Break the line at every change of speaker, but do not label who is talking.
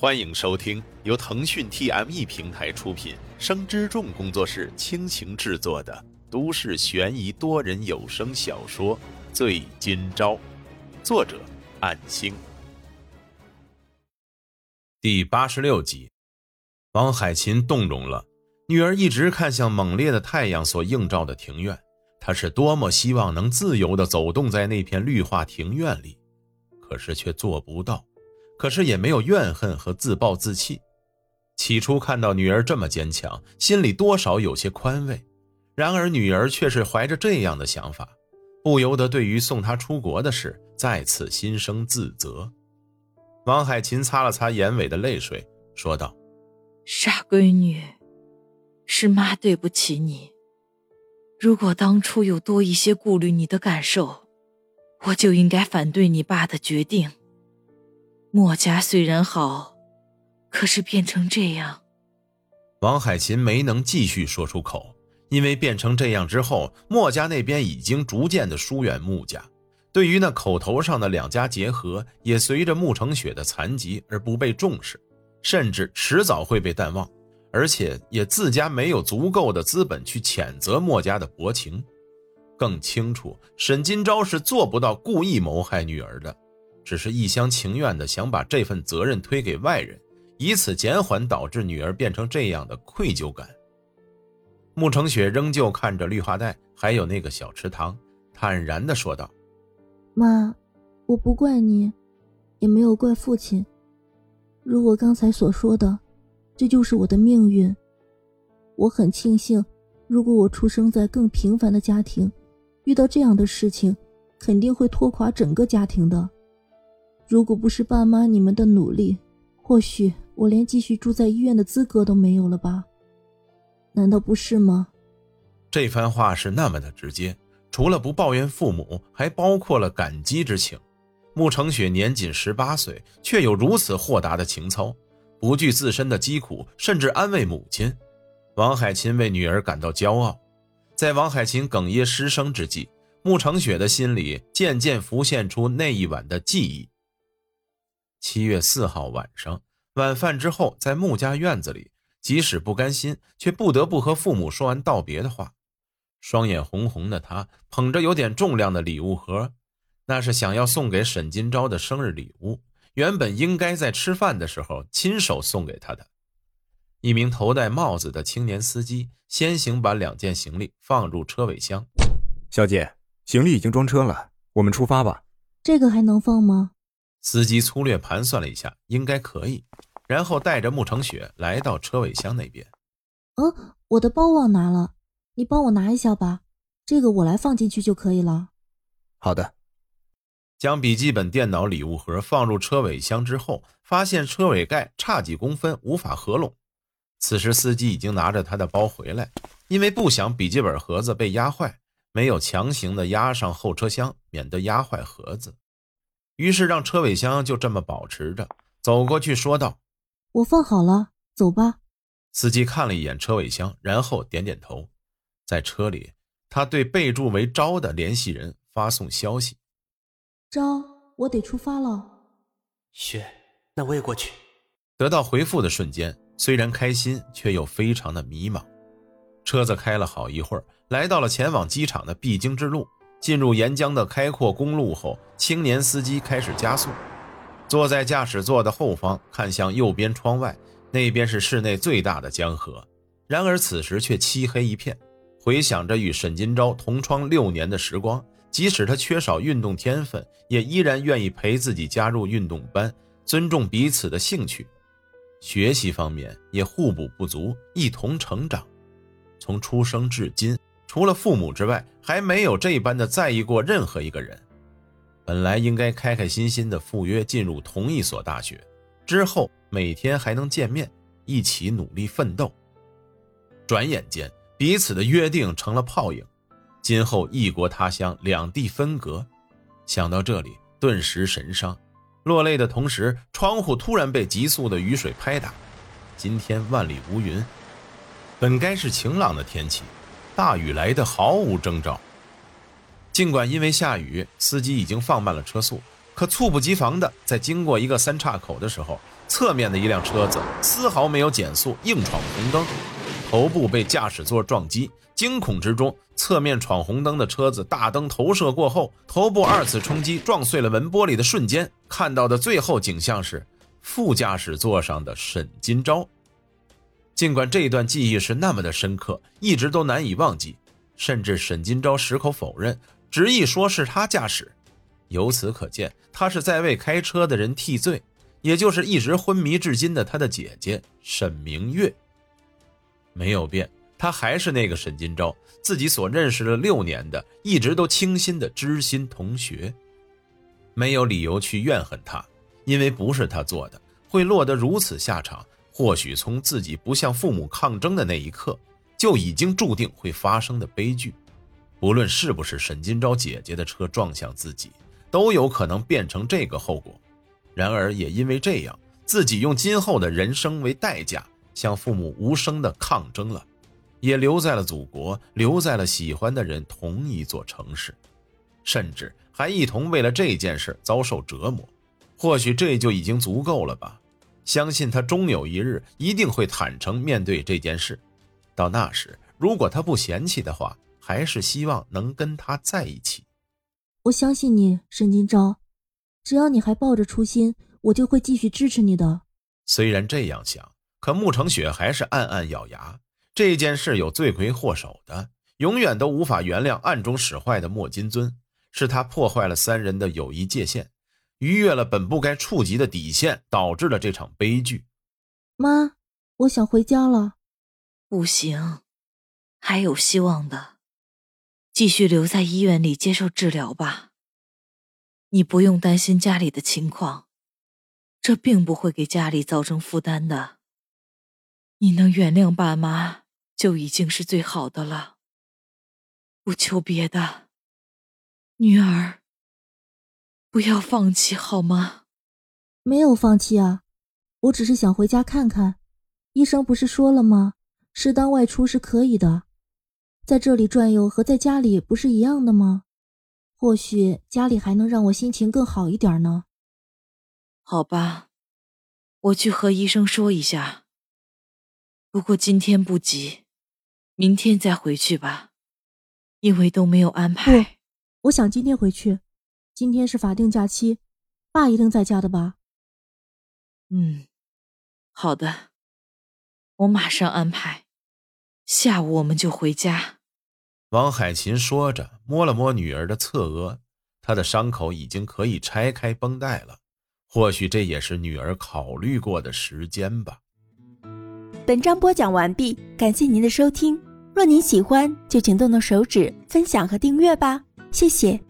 欢迎收听由腾讯 TME 平台出品、生之众工作室倾情制作的都市悬疑多人有声小说《醉今朝》，作者：暗星。第八十六集，王海琴动容了。女儿一直看向猛烈的太阳所映照的庭院，她是多么希望能自由地走动在那片绿化庭院里，可是却做不到。可是也没有怨恨和自暴自弃。起初看到女儿这么坚强，心里多少有些宽慰。然而女儿却是怀着这样的想法，不由得对于送她出国的事再次心生自责。王海琴擦了擦眼尾的泪水，说道：“
傻闺女，是妈对不起你。如果当初有多一些顾虑你的感受，我就应该反对你爸的决定。”墨家虽然好，可是变成这样，
王海琴没能继续说出口，因为变成这样之后，墨家那边已经逐渐的疏远穆家，对于那口头上的两家结合，也随着穆成雪的残疾而不被重视，甚至迟早会被淡忘，而且也自家没有足够的资本去谴责墨家的薄情，更清楚沈金钊是做不到故意谋害女儿的。只是一厢情愿的想把这份责任推给外人，以此减缓导致女儿变成这样的愧疚感。穆成雪仍旧看着绿化带，还有那个小池塘，坦然的说道：“
妈，我不怪你，也没有怪父亲。如我刚才所说的，这就是我的命运。我很庆幸，如果我出生在更平凡的家庭，遇到这样的事情，肯定会拖垮整个家庭的。”如果不是爸妈你们的努力，或许我连继续住在医院的资格都没有了吧？难道不是吗？
这番话是那么的直接，除了不抱怨父母，还包括了感激之情。穆成雪年仅十八岁，却有如此豁达的情操，不惧自身的疾苦，甚至安慰母亲。王海琴为女儿感到骄傲。在王海琴哽咽失声之际，穆成雪的心里渐渐浮现出那一晚的记忆。七月四号晚上，晚饭之后，在穆家院子里，即使不甘心，却不得不和父母说完道别的话。双眼红红的他，捧着有点重量的礼物盒，那是想要送给沈金钊的生日礼物。原本应该在吃饭的时候亲手送给他的。一名头戴帽子的青年司机先行把两件行李放入车尾箱。
小姐，行李已经装车了，我们出发吧。
这个还能放吗？
司机粗略盘算了一下，应该可以，然后带着慕成雪来到车尾箱那边。
嗯，我的包忘拿了，你帮我拿一下吧，这个我来放进去就可以了。
好的。
将笔记本电脑礼物盒放入车尾箱之后，发现车尾盖差几公分，无法合拢。此时司机已经拿着他的包回来，因为不想笔记本盒子被压坏，没有强行的压上后车厢，免得压坏盒子。于是让车尾箱就这么保持着，走过去说道：“
我放好了，走吧。”
司机看了一眼车尾箱，然后点点头。在车里，他对备注为“招”的联系人发送消息：“
招，我得出发了。”“
雪，那我也过去。”
得到回复的瞬间，虽然开心，却又非常的迷茫。车子开了好一会儿，来到了前往机场的必经之路。进入沿江的开阔公路后，青年司机开始加速。坐在驾驶座的后方，看向右边窗外，那边是市内最大的江河。然而此时却漆黑一片。回想着与沈金钊同窗六年的时光，即使他缺少运动天分，也依然愿意陪自己加入运动班，尊重彼此的兴趣。学习方面也互补不足，一同成长。从出生至今。除了父母之外，还没有这般的在意过任何一个人。本来应该开开心心的赴约进入同一所大学，之后每天还能见面，一起努力奋斗。转眼间，彼此的约定成了泡影。今后异国他乡，两地分隔。想到这里，顿时神伤，落泪的同时，窗户突然被急速的雨水拍打。今天万里无云，本该是晴朗的天气。大雨来得毫无征兆。尽管因为下雨，司机已经放慢了车速，可猝不及防的，在经过一个三岔口的时候，侧面的一辆车子丝毫没有减速，硬闯红灯，头部被驾驶座撞击。惊恐之中，侧面闯红灯的车子大灯投射过后，头部二次冲击撞碎了门玻璃的瞬间，看到的最后景象是副驾驶座上的沈金钊。尽管这一段记忆是那么的深刻，一直都难以忘记，甚至沈金钊矢口否认，执意说是他驾驶。由此可见，他是在为开车的人替罪，也就是一直昏迷至今的他的姐姐沈明月。没有变，他还是那个沈金钊，自己所认识了六年的，一直都倾心的知心同学。没有理由去怨恨他，因为不是他做的，会落得如此下场。或许从自己不向父母抗争的那一刻，就已经注定会发生的悲剧。不论是不是沈金钊姐姐的车撞向自己。都有可能变成这个后果，然而也因为这样，自己用今后的人生为代价，向父母无声的抗争了，也留在了祖国，留在了喜欢的人同一座城市，甚至还一同为了这件事遭受折磨。或许这就已经足够了吧。相信他终有一日一定会坦诚面对这件事，到那时，如果他不嫌弃的话，还是希望能跟他在一起。
我相信你，沈金钊。只要你还抱着初心，我就会继续支持你的。
虽然这样想，可穆成雪还是暗暗咬牙。这件事有罪魁祸首的，永远都无法原谅暗中使坏的莫金尊。是他破坏了三人的友谊界限，逾越了本不该触及的底线，导致了这场悲剧。
妈，我想回家了。
不行，还有希望的。继续留在医院里接受治疗吧。你不用担心家里的情况，这并不会给家里造成负担的。你能原谅爸妈就已经是最好的了，不求别的。女儿，不要放弃好吗？
没有放弃啊，我只是想回家看看。医生不是说了吗？适当外出是可以的。在这里转悠和在家里不是一样的吗？或许家里还能让我心情更好一点呢。
好吧，我去和医生说一下。不过今天不急，明天再回去吧，因为都没有安排。
不，我想今天回去。今天是法定假期，爸一定在家的吧？
嗯，好的，我马上安排。下午我们就回家。
王海琴说着，摸了摸女儿的侧额，她的伤口已经可以拆开绷带了。或许这也是女儿考虑过的时间吧。
本章播讲完毕，感谢您的收听。若您喜欢，就请动动手指分享和订阅吧，谢谢。